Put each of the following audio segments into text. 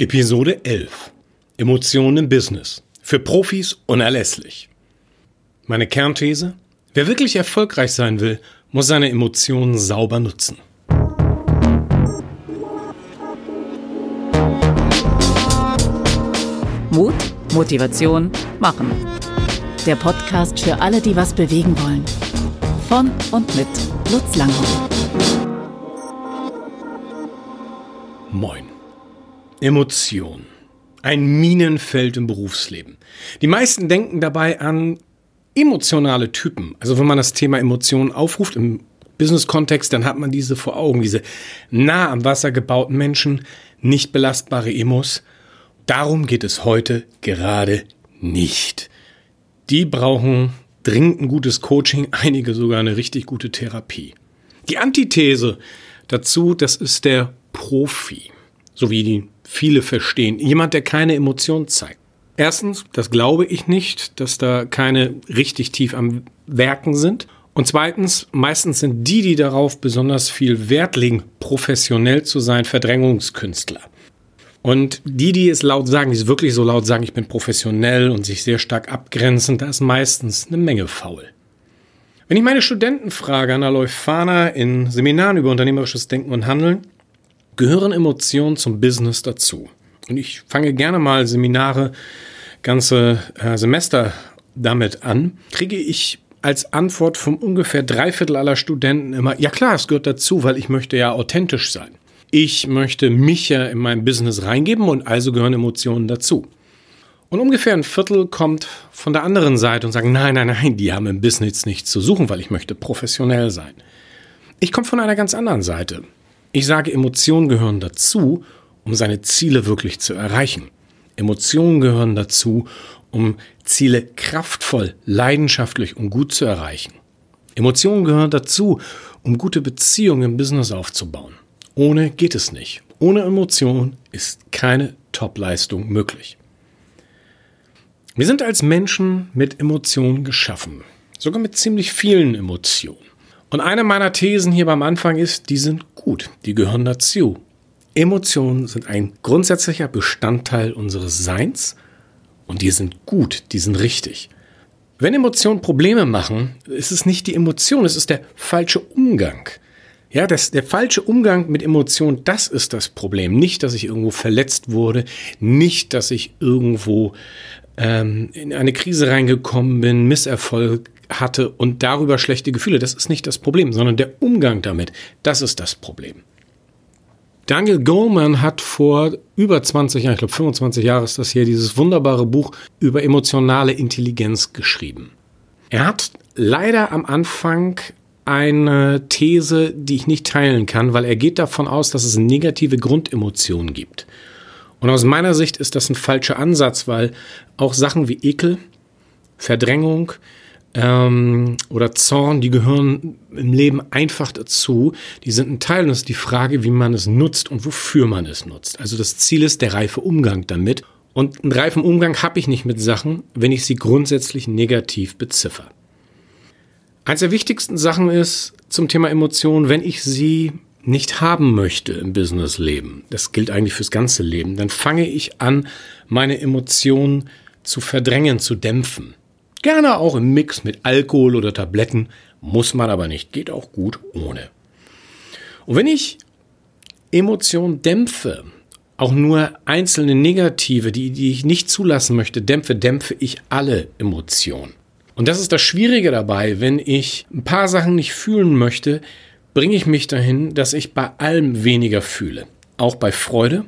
Episode 11. Emotionen im Business. Für Profis unerlässlich. Meine Kernthese? Wer wirklich erfolgreich sein will, muss seine Emotionen sauber nutzen. Mut, Motivation, Machen. Der Podcast für alle, die was bewegen wollen. Von und mit Lutz Langhoff. Moin. Emotion. Ein Minenfeld im Berufsleben. Die meisten denken dabei an emotionale Typen. Also wenn man das Thema Emotionen aufruft im Business-Kontext, dann hat man diese vor Augen, diese nah am Wasser gebauten Menschen, nicht belastbare Emos. Darum geht es heute gerade nicht. Die brauchen dringend ein gutes Coaching, einige sogar eine richtig gute Therapie. Die Antithese dazu, das ist der Profi, so wie die viele verstehen. Jemand, der keine Emotion zeigt. Erstens, das glaube ich nicht, dass da keine richtig tief am Werken sind. Und zweitens, meistens sind die, die darauf besonders viel Wert legen, professionell zu sein, Verdrängungskünstler. Und die, die es laut sagen, die es wirklich so laut sagen, ich bin professionell und sich sehr stark abgrenzen, da ist meistens eine Menge faul. Wenn ich meine Studenten frage an der Leuphana in Seminaren über unternehmerisches Denken und Handeln, gehören Emotionen zum Business dazu. Und ich fange gerne mal Seminare, ganze äh, Semester damit an, kriege ich als Antwort von ungefähr drei Viertel aller Studenten immer, ja klar, es gehört dazu, weil ich möchte ja authentisch sein. Ich möchte mich ja in mein Business reingeben und also gehören Emotionen dazu. Und ungefähr ein Viertel kommt von der anderen Seite und sagt, nein, nein, nein, die haben im Business nichts zu suchen, weil ich möchte professionell sein. Ich komme von einer ganz anderen Seite. Ich sage, Emotionen gehören dazu, um seine Ziele wirklich zu erreichen. Emotionen gehören dazu, um Ziele kraftvoll, leidenschaftlich und gut zu erreichen. Emotionen gehören dazu, um gute Beziehungen im Business aufzubauen. Ohne geht es nicht. Ohne Emotionen ist keine Topleistung möglich. Wir sind als Menschen mit Emotionen geschaffen, sogar mit ziemlich vielen Emotionen. Und eine meiner Thesen hier beim Anfang ist, die sind gut, die gehören dazu. Emotionen sind ein grundsätzlicher Bestandteil unseres Seins und die sind gut, die sind richtig. Wenn Emotionen Probleme machen, ist es nicht die Emotion, es ist der falsche Umgang. Ja, das, der falsche Umgang mit Emotionen, das ist das Problem. Nicht, dass ich irgendwo verletzt wurde, nicht, dass ich irgendwo ähm, in eine Krise reingekommen bin, Misserfolg hatte und darüber schlechte Gefühle. Das ist nicht das Problem, sondern der Umgang damit. Das ist das Problem. Daniel Goleman hat vor über 20 Jahren, ich glaube 25 Jahre ist das hier, dieses wunderbare Buch über emotionale Intelligenz geschrieben. Er hat leider am Anfang eine These, die ich nicht teilen kann, weil er geht davon aus, dass es negative Grundemotionen gibt. Und aus meiner Sicht ist das ein falscher Ansatz, weil auch Sachen wie Ekel, Verdrängung, ähm, oder Zorn, die gehören im Leben einfach dazu. Die sind ein Teil und es ist die Frage, wie man es nutzt und wofür man es nutzt. Also das Ziel ist der reife Umgang damit. Und einen reifen Umgang habe ich nicht mit Sachen, wenn ich sie grundsätzlich negativ beziffer. Eins der wichtigsten Sachen ist zum Thema Emotionen, wenn ich sie nicht haben möchte im Businessleben, das gilt eigentlich fürs ganze Leben, dann fange ich an, meine Emotionen zu verdrängen, zu dämpfen. Gerne auch im Mix mit Alkohol oder Tabletten, muss man aber nicht, geht auch gut ohne. Und wenn ich Emotionen dämpfe, auch nur einzelne negative, die, die ich nicht zulassen möchte, dämpfe, dämpfe ich alle Emotionen. Und das ist das Schwierige dabei, wenn ich ein paar Sachen nicht fühlen möchte, bringe ich mich dahin, dass ich bei allem weniger fühle. Auch bei Freude,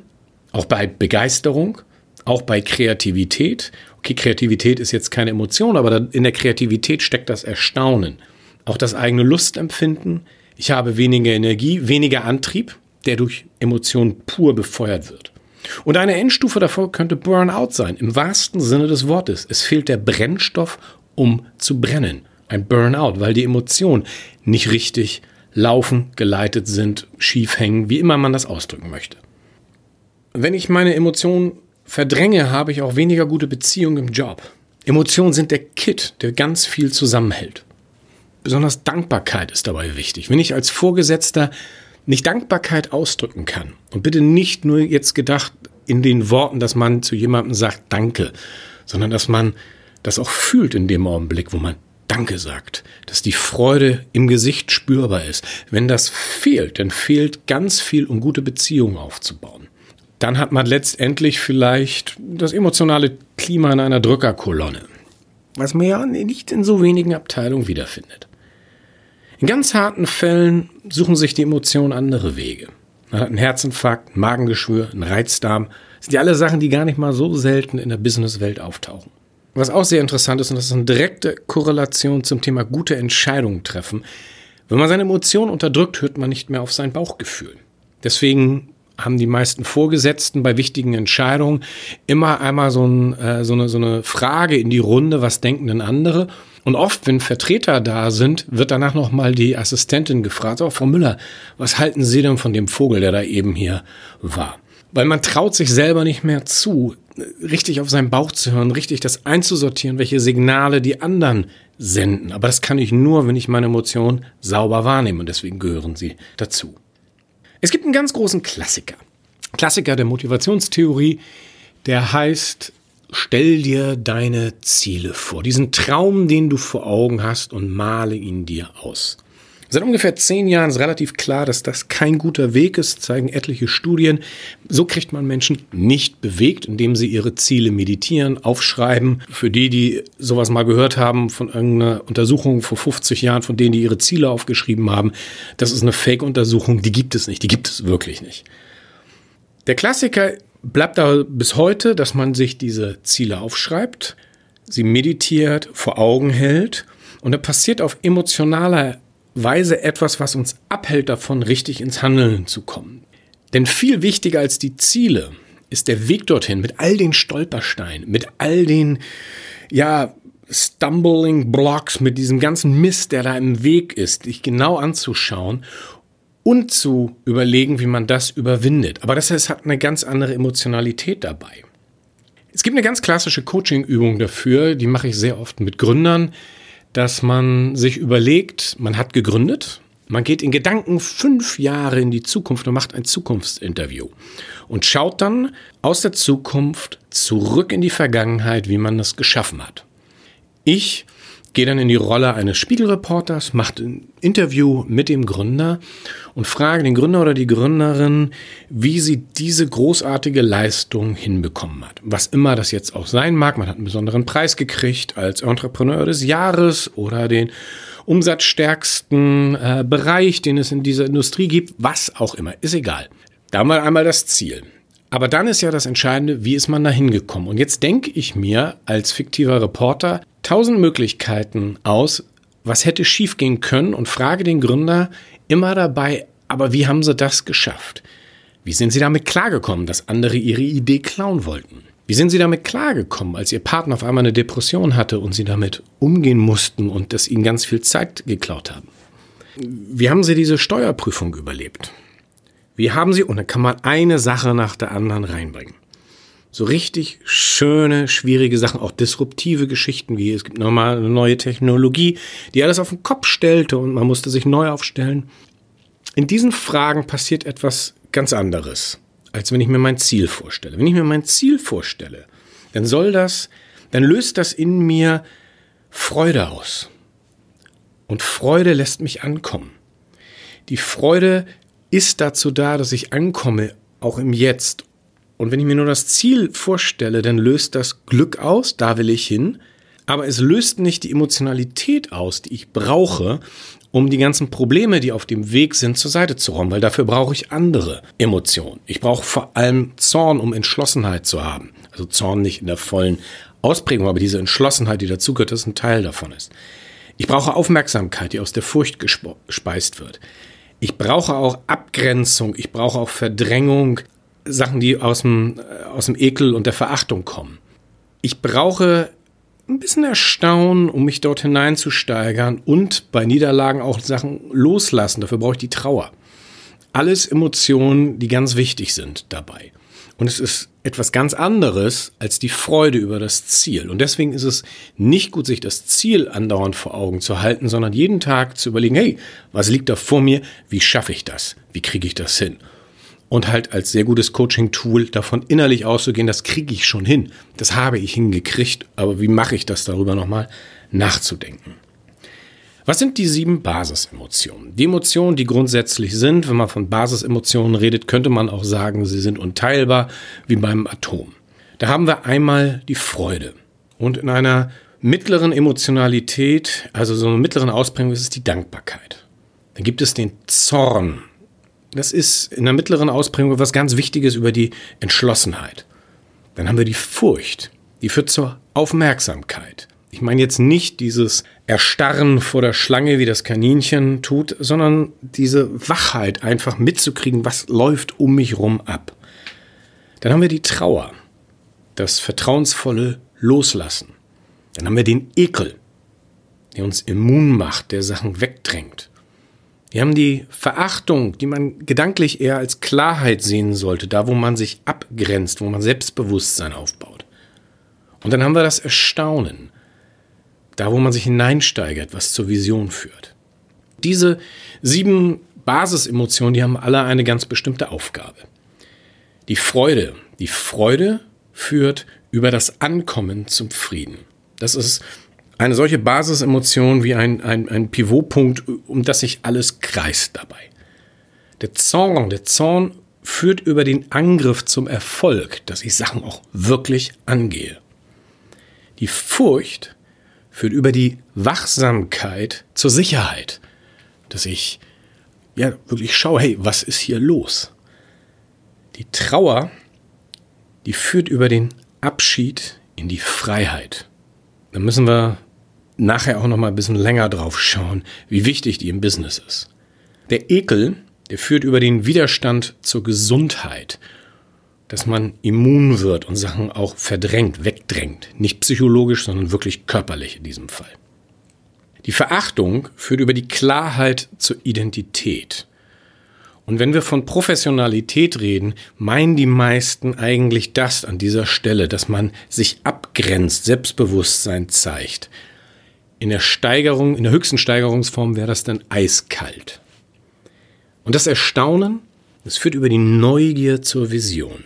auch bei Begeisterung, auch bei Kreativität okay, Kreativität ist jetzt keine Emotion, aber in der Kreativität steckt das Erstaunen. Auch das eigene Lustempfinden. Ich habe weniger Energie, weniger Antrieb, der durch Emotionen pur befeuert wird. Und eine Endstufe davor könnte Burnout sein, im wahrsten Sinne des Wortes. Es fehlt der Brennstoff, um zu brennen. Ein Burnout, weil die Emotionen nicht richtig laufen, geleitet sind, schief hängen, wie immer man das ausdrücken möchte. Wenn ich meine Emotionen verdränge, habe ich auch weniger gute Beziehungen im Job. Emotionen sind der Kit, der ganz viel zusammenhält. Besonders Dankbarkeit ist dabei wichtig. Wenn ich als Vorgesetzter nicht Dankbarkeit ausdrücken kann und bitte nicht nur jetzt gedacht in den Worten, dass man zu jemandem sagt Danke, sondern dass man das auch fühlt in dem Augenblick, wo man Danke sagt, dass die Freude im Gesicht spürbar ist. Wenn das fehlt, dann fehlt ganz viel, um gute Beziehungen aufzubauen. Dann hat man letztendlich vielleicht das emotionale Klima in einer Drückerkolonne, was man ja nicht in so wenigen Abteilungen wiederfindet. In ganz harten Fällen suchen sich die Emotionen andere Wege. Man hat einen Herzinfarkt, ein Magengeschwür, einen Reizdarm. Das sind ja alle Sachen, die gar nicht mal so selten in der Businesswelt auftauchen. Was auch sehr interessant ist, und das ist eine direkte Korrelation zum Thema gute Entscheidungen treffen. Wenn man seine Emotionen unterdrückt, hört man nicht mehr auf sein Bauchgefühl. Deswegen haben die meisten Vorgesetzten bei wichtigen Entscheidungen immer einmal so, ein, äh, so, eine, so eine Frage in die Runde, was denken denn andere? Und oft, wenn Vertreter da sind, wird danach nochmal die Assistentin gefragt, oh, Frau Müller, was halten Sie denn von dem Vogel, der da eben hier war? Weil man traut sich selber nicht mehr zu, richtig auf seinen Bauch zu hören, richtig das einzusortieren, welche Signale die anderen senden. Aber das kann ich nur, wenn ich meine Emotionen sauber wahrnehme und deswegen gehören sie dazu. Es gibt einen ganz großen Klassiker. Klassiker der Motivationstheorie, der heißt Stell dir deine Ziele vor, diesen Traum, den du vor Augen hast und male ihn dir aus. Seit ungefähr zehn Jahren ist relativ klar, dass das kein guter Weg ist, zeigen etliche Studien. So kriegt man Menschen nicht bewegt, indem sie ihre Ziele meditieren, aufschreiben. Für die, die sowas mal gehört haben von irgendeiner Untersuchung vor 50 Jahren, von denen, die ihre Ziele aufgeschrieben haben, das ist eine Fake-Untersuchung, die gibt es nicht, die gibt es wirklich nicht. Der Klassiker bleibt da bis heute, dass man sich diese Ziele aufschreibt, sie meditiert, vor Augen hält und da passiert auf emotionaler Weise etwas, was uns abhält davon, richtig ins Handeln zu kommen. Denn viel wichtiger als die Ziele ist der Weg dorthin mit all den Stolpersteinen, mit all den, ja, Stumbling Blocks, mit diesem ganzen Mist, der da im Weg ist, dich genau anzuschauen und zu überlegen, wie man das überwindet. Aber das heißt, hat eine ganz andere Emotionalität dabei. Es gibt eine ganz klassische Coaching-Übung dafür, die mache ich sehr oft mit Gründern, dass man sich überlegt, man hat gegründet, man geht in Gedanken fünf Jahre in die Zukunft und macht ein Zukunftsinterview und schaut dann aus der Zukunft zurück in die Vergangenheit, wie man das geschaffen hat. Ich gehe dann in die Rolle eines Spiegelreporters, macht ein Interview mit dem Gründer und frage den Gründer oder die Gründerin, wie sie diese großartige Leistung hinbekommen hat. Was immer das jetzt auch sein mag, man hat einen besonderen Preis gekriegt als Entrepreneur des Jahres oder den umsatzstärksten äh, Bereich, den es in dieser Industrie gibt, was auch immer, ist egal. Da mal einmal das Ziel. Aber dann ist ja das Entscheidende, wie ist man da hingekommen? Und jetzt denke ich mir als fiktiver Reporter, tausend Möglichkeiten aus, was hätte schiefgehen können und frage den Gründer immer dabei, aber wie haben sie das geschafft? Wie sind sie damit klargekommen, dass andere ihre Idee klauen wollten? Wie sind sie damit klargekommen, als ihr Partner auf einmal eine Depression hatte und sie damit umgehen mussten und das ihnen ganz viel Zeit geklaut haben? Wie haben sie diese Steuerprüfung überlebt? Wie haben sie, und dann kann man eine Sache nach der anderen reinbringen so richtig schöne, schwierige Sachen, auch disruptive Geschichten, wie es gibt nochmal eine neue Technologie, die alles auf den Kopf stellte und man musste sich neu aufstellen. In diesen Fragen passiert etwas ganz anderes, als wenn ich mir mein Ziel vorstelle. Wenn ich mir mein Ziel vorstelle, dann soll das, dann löst das in mir Freude aus. Und Freude lässt mich ankommen. Die Freude ist dazu da, dass ich ankomme, auch im Jetzt und wenn ich mir nur das Ziel vorstelle, dann löst das Glück aus, da will ich hin. Aber es löst nicht die Emotionalität aus, die ich brauche, um die ganzen Probleme, die auf dem Weg sind, zur Seite zu räumen, weil dafür brauche ich andere Emotionen. Ich brauche vor allem Zorn, um Entschlossenheit zu haben. Also Zorn nicht in der vollen Ausprägung, aber diese Entschlossenheit, die dazugehört, dass ein Teil davon ist. Ich brauche Aufmerksamkeit, die aus der Furcht gespeist wird. Ich brauche auch Abgrenzung, ich brauche auch Verdrängung Sachen, die aus dem, äh, aus dem Ekel und der Verachtung kommen. Ich brauche ein bisschen Erstaunen, um mich dort hineinzusteigern und bei Niederlagen auch Sachen loslassen. Dafür brauche ich die Trauer. Alles Emotionen, die ganz wichtig sind dabei. Und es ist etwas ganz anderes als die Freude über das Ziel. Und deswegen ist es nicht gut, sich das Ziel andauernd vor Augen zu halten, sondern jeden Tag zu überlegen, hey, was liegt da vor mir? Wie schaffe ich das? Wie kriege ich das hin? Und halt als sehr gutes Coaching-Tool davon innerlich auszugehen, das kriege ich schon hin. Das habe ich hingekriegt, aber wie mache ich das darüber nochmal nachzudenken? Was sind die sieben Basisemotionen? Die Emotionen, die grundsätzlich sind, wenn man von Basisemotionen redet, könnte man auch sagen, sie sind unteilbar wie beim Atom. Da haben wir einmal die Freude. Und in einer mittleren Emotionalität, also so einer mittleren Ausprägung, ist es die Dankbarkeit. Dann gibt es den Zorn, das ist in der mittleren Ausprägung was ganz Wichtiges über die Entschlossenheit. Dann haben wir die Furcht, die führt zur Aufmerksamkeit. Ich meine jetzt nicht dieses Erstarren vor der Schlange, wie das Kaninchen tut, sondern diese Wachheit einfach mitzukriegen, was läuft um mich rum ab. Dann haben wir die Trauer, das vertrauensvolle Loslassen. Dann haben wir den Ekel, der uns immun macht, der Sachen wegdrängt. Wir haben die Verachtung, die man gedanklich eher als Klarheit sehen sollte, da wo man sich abgrenzt, wo man Selbstbewusstsein aufbaut. Und dann haben wir das Erstaunen, da wo man sich hineinsteigert, was zur Vision führt. Diese sieben Basisemotionen, die haben alle eine ganz bestimmte Aufgabe. Die Freude, die Freude führt über das Ankommen zum Frieden. Das ist eine solche Basisemotion wie ein, ein, ein Pivotpunkt, um das sich alles kreist dabei. Der Zorn, der Zorn führt über den Angriff zum Erfolg, dass ich Sachen auch wirklich angehe. Die Furcht führt über die Wachsamkeit zur Sicherheit, dass ich ja wirklich schaue, hey, was ist hier los? Die Trauer, die führt über den Abschied in die Freiheit. Da müssen wir nachher auch noch mal ein bisschen länger drauf schauen, wie wichtig die im Business ist. Der Ekel, der führt über den Widerstand zur Gesundheit, dass man immun wird und Sachen auch verdrängt, wegdrängt. Nicht psychologisch, sondern wirklich körperlich in diesem Fall. Die Verachtung führt über die Klarheit zur Identität. Und wenn wir von Professionalität reden, meinen die meisten eigentlich das an dieser Stelle, dass man sich abgrenzt, Selbstbewusstsein zeigt. In der Steigerung, in der höchsten Steigerungsform wäre das dann eiskalt. Und das Erstaunen, das führt über die Neugier zur Vision.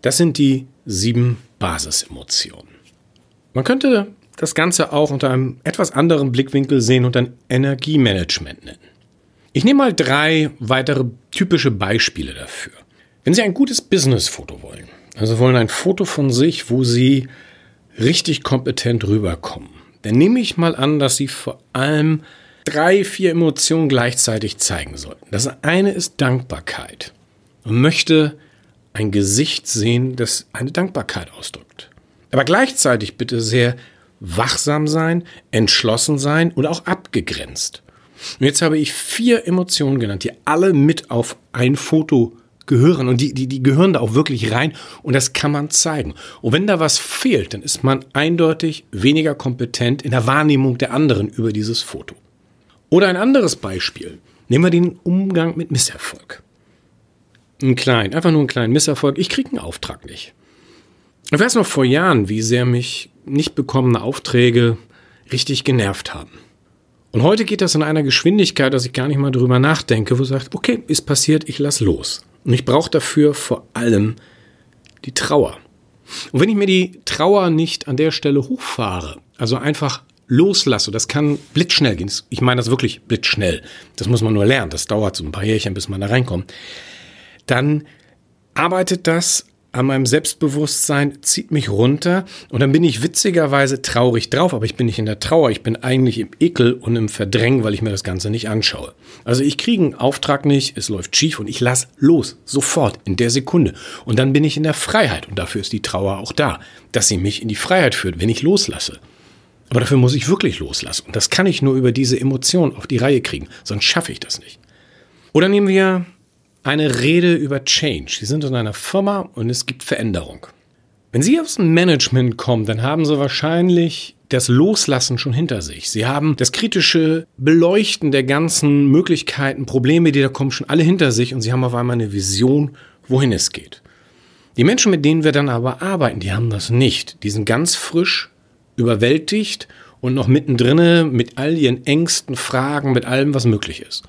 Das sind die sieben Basisemotionen. Man könnte das Ganze auch unter einem etwas anderen Blickwinkel sehen und ein Energiemanagement nennen. Ich nehme mal drei weitere typische Beispiele dafür. Wenn Sie ein gutes Businessfoto wollen, also wollen ein Foto von sich, wo Sie richtig kompetent rüberkommen, dann nehme ich mal an, dass Sie vor allem drei, vier Emotionen gleichzeitig zeigen sollten. Das eine ist Dankbarkeit. Man möchte ein Gesicht sehen, das eine Dankbarkeit ausdrückt. Aber gleichzeitig bitte sehr wachsam sein, entschlossen sein und auch abgegrenzt. Und jetzt habe ich vier Emotionen genannt, die alle mit auf ein Foto gehören und die, die, die gehören da auch wirklich rein und das kann man zeigen. Und wenn da was fehlt, dann ist man eindeutig weniger kompetent in der Wahrnehmung der anderen über dieses Foto. Oder ein anderes Beispiel. Nehmen wir den Umgang mit Misserfolg. Ein klein, einfach nur ein kleinen Misserfolg. Ich kriege einen Auftrag nicht. Ich weiß noch vor Jahren, wie sehr mich nicht bekommene Aufträge richtig genervt haben. Und heute geht das in einer Geschwindigkeit, dass ich gar nicht mal drüber nachdenke, wo sagt, okay, ist passiert, ich lass los. Und ich brauche dafür vor allem die Trauer. Und wenn ich mir die Trauer nicht an der Stelle hochfahre, also einfach loslasse, das kann blitzschnell gehen. Ich meine das wirklich blitzschnell. Das muss man nur lernen. Das dauert so ein paar Jährchen, bis man da reinkommt. Dann arbeitet das an meinem Selbstbewusstsein, zieht mich runter und dann bin ich witzigerweise traurig drauf, aber ich bin nicht in der Trauer, ich bin eigentlich im Ekel und im Verdrängen, weil ich mir das Ganze nicht anschaue. Also ich kriege einen Auftrag nicht, es läuft schief und ich lass los, sofort, in der Sekunde. Und dann bin ich in der Freiheit und dafür ist die Trauer auch da, dass sie mich in die Freiheit führt, wenn ich loslasse. Aber dafür muss ich wirklich loslassen und das kann ich nur über diese Emotion auf die Reihe kriegen, sonst schaffe ich das nicht. Oder nehmen wir eine Rede über Change. Sie sind in einer Firma und es gibt Veränderung. Wenn Sie aus dem Management kommen, dann haben Sie wahrscheinlich das Loslassen schon hinter sich. Sie haben das kritische Beleuchten der ganzen Möglichkeiten, Probleme, die da kommen, schon alle hinter sich und Sie haben auf einmal eine Vision, wohin es geht. Die Menschen, mit denen wir dann aber arbeiten, die haben das nicht. Die sind ganz frisch, überwältigt und noch mittendrin mit all ihren Ängsten, Fragen, mit allem, was möglich ist.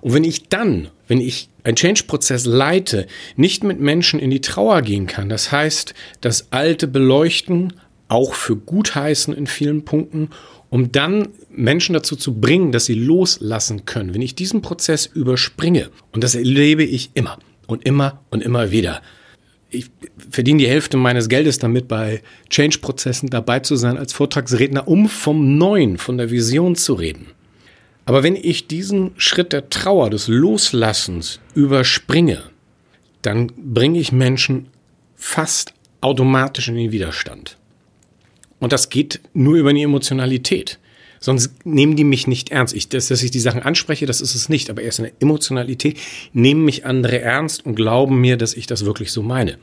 Und wenn ich dann, wenn ich einen Change-Prozess leite, nicht mit Menschen in die Trauer gehen kann, das heißt, das Alte beleuchten, auch für gutheißen in vielen Punkten, um dann Menschen dazu zu bringen, dass sie loslassen können. Wenn ich diesen Prozess überspringe, und das erlebe ich immer und immer und immer wieder, ich verdiene die Hälfte meines Geldes damit, bei Change-Prozessen dabei zu sein als Vortragsredner, um vom Neuen, von der Vision zu reden. Aber wenn ich diesen Schritt der Trauer, des Loslassens überspringe, dann bringe ich Menschen fast automatisch in den Widerstand. Und das geht nur über die Emotionalität. Sonst nehmen die mich nicht ernst. Ich, dass, dass ich die Sachen anspreche, das ist es nicht. Aber erst in der Emotionalität nehmen mich andere ernst und glauben mir, dass ich das wirklich so meine.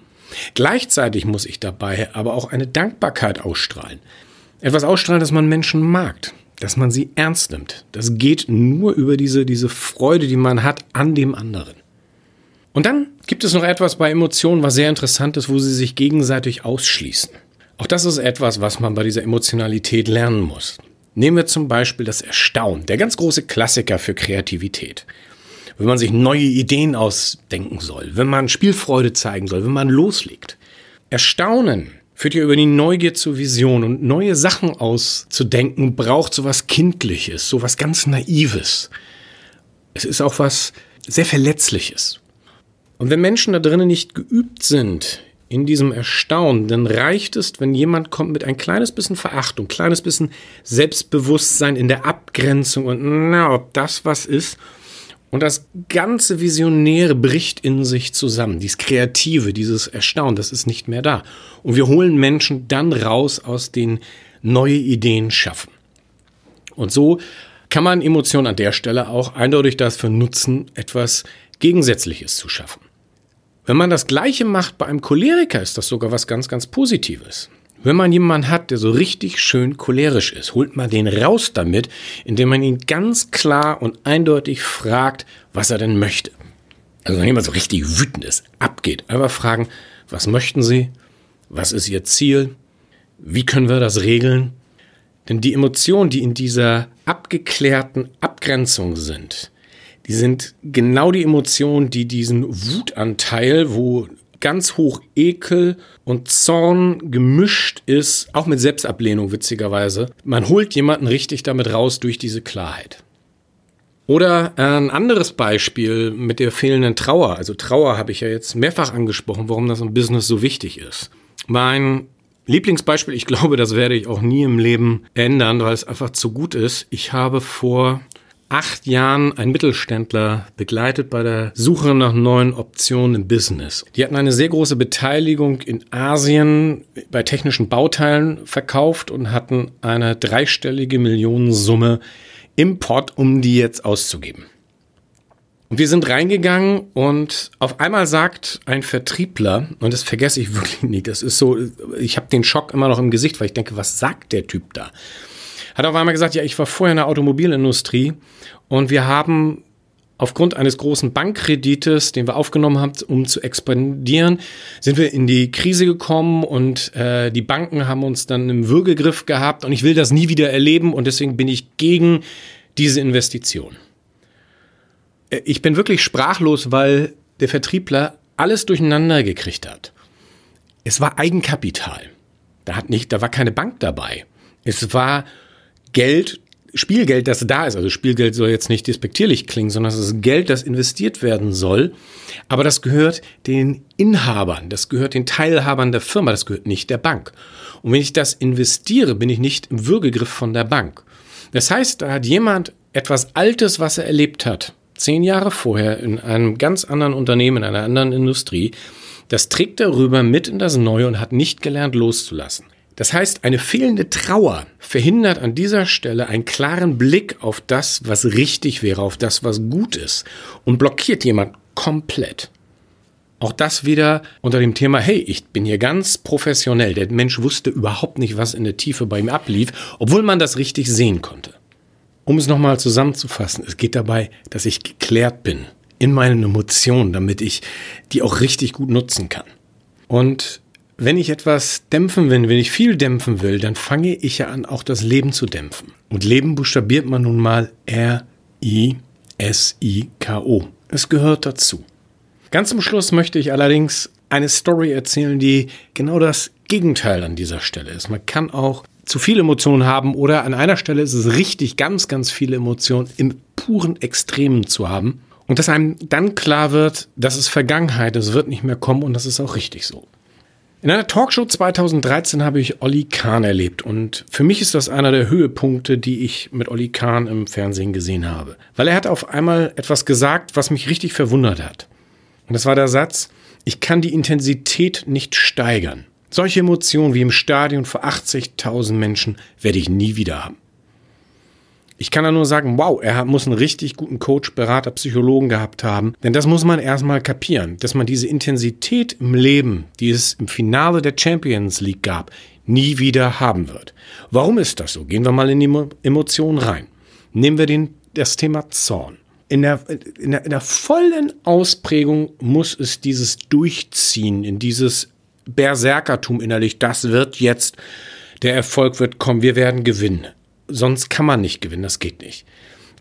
Gleichzeitig muss ich dabei aber auch eine Dankbarkeit ausstrahlen. Etwas ausstrahlen, dass man Menschen mag, dass man sie ernst nimmt. Das geht nur über diese, diese Freude, die man hat an dem anderen. Und dann gibt es noch etwas bei Emotionen, was sehr interessant ist, wo sie sich gegenseitig ausschließen. Auch das ist etwas, was man bei dieser Emotionalität lernen muss. Nehmen wir zum Beispiel das Erstaunen, der ganz große Klassiker für Kreativität. Wenn man sich neue Ideen ausdenken soll, wenn man Spielfreude zeigen soll, wenn man loslegt. Erstaunen führt ja über die Neugier zur Vision und neue Sachen auszudenken braucht so was Kindliches, so was ganz Naives. Es ist auch was sehr Verletzliches. Und wenn Menschen da drinnen nicht geübt sind in diesem Erstaunen, dann reicht es, wenn jemand kommt mit ein kleines bisschen Verachtung, kleines bisschen Selbstbewusstsein in der Abgrenzung und na, ob das was ist. Und das ganze Visionäre bricht in sich zusammen. Dieses Kreative, dieses Erstaunen, das ist nicht mehr da. Und wir holen Menschen dann raus aus den neue Ideen schaffen. Und so kann man Emotionen an der Stelle auch eindeutig dafür nutzen, etwas Gegensätzliches zu schaffen. Wenn man das Gleiche macht bei einem Choleriker, ist das sogar was ganz, ganz Positives. Wenn man jemanden hat, der so richtig schön cholerisch ist, holt man den raus damit, indem man ihn ganz klar und eindeutig fragt, was er denn möchte. Also wenn jemand so richtig wütend ist, abgeht, einfach fragen, was möchten Sie? Was ist Ihr Ziel? Wie können wir das regeln? Denn die Emotionen, die in dieser abgeklärten Abgrenzung sind, die sind genau die Emotionen, die diesen Wutanteil, wo ganz hoch Ekel und Zorn gemischt ist, auch mit Selbstablehnung witzigerweise. Man holt jemanden richtig damit raus durch diese Klarheit. Oder ein anderes Beispiel mit der fehlenden Trauer. Also Trauer habe ich ja jetzt mehrfach angesprochen, warum das im Business so wichtig ist. Mein Lieblingsbeispiel, ich glaube, das werde ich auch nie im Leben ändern, weil es einfach zu gut ist. Ich habe vor acht Jahren ein Mittelständler begleitet bei der Suche nach neuen Optionen im Business. Die hatten eine sehr große Beteiligung in Asien bei technischen Bauteilen verkauft und hatten eine dreistellige Millionensumme im Pot, um die jetzt auszugeben. Und wir sind reingegangen und auf einmal sagt ein Vertriebler, und das vergesse ich wirklich nicht, das ist so, ich habe den Schock immer noch im Gesicht, weil ich denke, was sagt der Typ da? Hat auf einmal gesagt, ja, ich war vorher in der Automobilindustrie und wir haben aufgrund eines großen Bankkredites, den wir aufgenommen haben, um zu expandieren, sind wir in die Krise gekommen und äh, die Banken haben uns dann im Würgegriff gehabt und ich will das nie wieder erleben und deswegen bin ich gegen diese Investition. Äh, ich bin wirklich sprachlos, weil der Vertriebler alles durcheinander gekriegt hat. Es war Eigenkapital. Da hat nicht, da war keine Bank dabei. Es war Geld, Spielgeld, das da ist. Also Spielgeld soll jetzt nicht despektierlich klingen, sondern es ist Geld, das investiert werden soll. Aber das gehört den Inhabern, das gehört den Teilhabern der Firma, das gehört nicht der Bank. Und wenn ich das investiere, bin ich nicht im Würgegriff von der Bank. Das heißt, da hat jemand etwas Altes, was er erlebt hat, zehn Jahre vorher in einem ganz anderen Unternehmen, in einer anderen Industrie, das trägt darüber mit in das Neue und hat nicht gelernt loszulassen. Das heißt, eine fehlende Trauer verhindert an dieser Stelle einen klaren Blick auf das, was richtig wäre, auf das, was gut ist und blockiert jemand komplett. Auch das wieder unter dem Thema, hey, ich bin hier ganz professionell. Der Mensch wusste überhaupt nicht, was in der Tiefe bei ihm ablief, obwohl man das richtig sehen konnte. Um es nochmal zusammenzufassen, es geht dabei, dass ich geklärt bin in meinen Emotionen, damit ich die auch richtig gut nutzen kann. Und wenn ich etwas dämpfen will, wenn ich viel dämpfen will, dann fange ich ja an, auch das Leben zu dämpfen. Und Leben buchstabiert man nun mal R-I-S-I-K-O. Es gehört dazu. Ganz zum Schluss möchte ich allerdings eine Story erzählen, die genau das Gegenteil an dieser Stelle ist. Man kann auch zu viele Emotionen haben oder an einer Stelle ist es richtig, ganz, ganz viele Emotionen im puren Extremen zu haben. Und dass einem dann klar wird, das ist Vergangenheit, es wird nicht mehr kommen und das ist auch richtig so. In einer Talkshow 2013 habe ich Olli Kahn erlebt und für mich ist das einer der Höhepunkte, die ich mit Olli Kahn im Fernsehen gesehen habe. Weil er hat auf einmal etwas gesagt, was mich richtig verwundert hat. Und das war der Satz, ich kann die Intensität nicht steigern. Solche Emotionen wie im Stadion vor 80.000 Menschen werde ich nie wieder haben. Ich kann da nur sagen, wow, er muss einen richtig guten Coach, Berater, Psychologen gehabt haben. Denn das muss man erstmal kapieren, dass man diese Intensität im Leben, die es im Finale der Champions League gab, nie wieder haben wird. Warum ist das so? Gehen wir mal in die Emotionen rein. Nehmen wir den, das Thema Zorn. In der, in, der, in der vollen Ausprägung muss es dieses Durchziehen, in dieses Berserkertum innerlich, das wird jetzt, der Erfolg wird kommen, wir werden gewinnen sonst kann man nicht gewinnen, das geht nicht.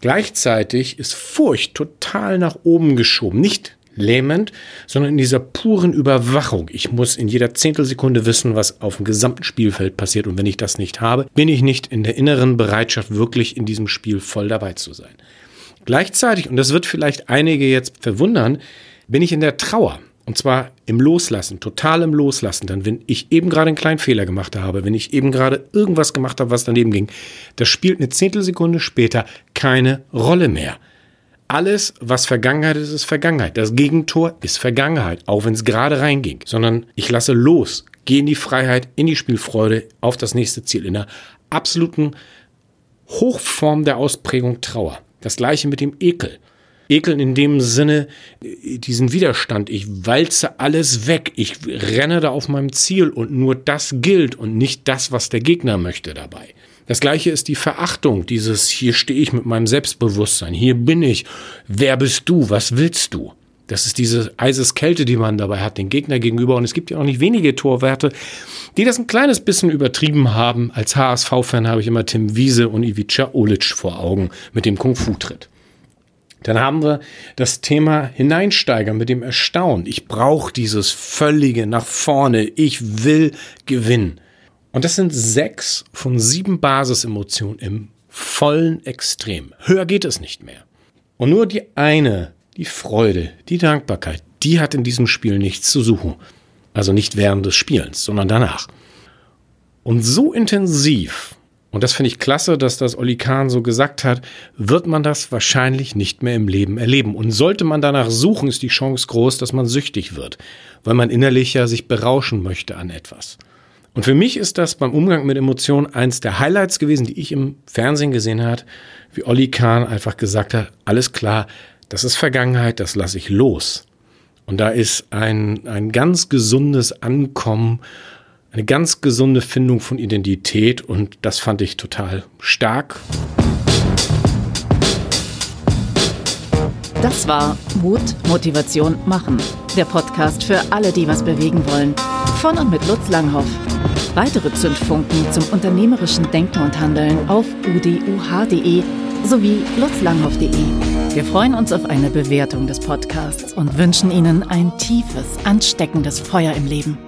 Gleichzeitig ist Furcht total nach oben geschoben, nicht lähmend, sondern in dieser puren Überwachung. Ich muss in jeder Zehntelsekunde wissen, was auf dem gesamten Spielfeld passiert. Und wenn ich das nicht habe, bin ich nicht in der inneren Bereitschaft, wirklich in diesem Spiel voll dabei zu sein. Gleichzeitig, und das wird vielleicht einige jetzt verwundern, bin ich in der Trauer. Und zwar im Loslassen, total im Loslassen. Dann, wenn ich eben gerade einen kleinen Fehler gemacht habe, wenn ich eben gerade irgendwas gemacht habe, was daneben ging, das spielt eine Zehntelsekunde später keine Rolle mehr. Alles, was Vergangenheit ist, ist Vergangenheit. Das Gegentor ist Vergangenheit, auch wenn es gerade reinging. Sondern ich lasse los, gehe in die Freiheit, in die Spielfreude, auf das nächste Ziel, in der absoluten Hochform der Ausprägung Trauer. Das gleiche mit dem Ekel. Ekeln in dem Sinne, diesen Widerstand. Ich walze alles weg. Ich renne da auf meinem Ziel und nur das gilt und nicht das, was der Gegner möchte dabei. Das gleiche ist die Verachtung, dieses hier stehe ich mit meinem Selbstbewusstsein, hier bin ich, wer bist du, was willst du? Das ist diese Eiseskälte, die man dabei hat, den Gegner gegenüber. Und es gibt ja auch nicht wenige Torwerte, die das ein kleines bisschen übertrieben haben. Als HSV-Fan habe ich immer Tim Wiese und Ivica Olic vor Augen mit dem Kung-Fu-Tritt. Dann haben wir das Thema Hineinsteigern mit dem Erstaunen. Ich brauche dieses völlige nach vorne. Ich will gewinnen. Und das sind sechs von sieben Basisemotionen im vollen Extrem. Höher geht es nicht mehr. Und nur die eine, die Freude, die Dankbarkeit, die hat in diesem Spiel nichts zu suchen. Also nicht während des Spielens, sondern danach. Und so intensiv und das finde ich klasse, dass das Olli Kahn so gesagt hat, wird man das wahrscheinlich nicht mehr im Leben erleben. Und sollte man danach suchen, ist die Chance groß, dass man süchtig wird, weil man innerlich ja sich berauschen möchte an etwas. Und für mich ist das beim Umgang mit Emotionen eins der Highlights gewesen, die ich im Fernsehen gesehen habe, wie Olli Kahn einfach gesagt hat, alles klar, das ist Vergangenheit, das lasse ich los. Und da ist ein, ein ganz gesundes Ankommen eine ganz gesunde Findung von Identität und das fand ich total stark. Das war Mut, Motivation, Machen. Der Podcast für alle, die was bewegen wollen. Von und mit Lutz Langhoff. Weitere Zündfunken zum unternehmerischen Denken und Handeln auf uduh.de sowie lutzlanghoff.de. Wir freuen uns auf eine Bewertung des Podcasts und wünschen Ihnen ein tiefes, ansteckendes Feuer im Leben.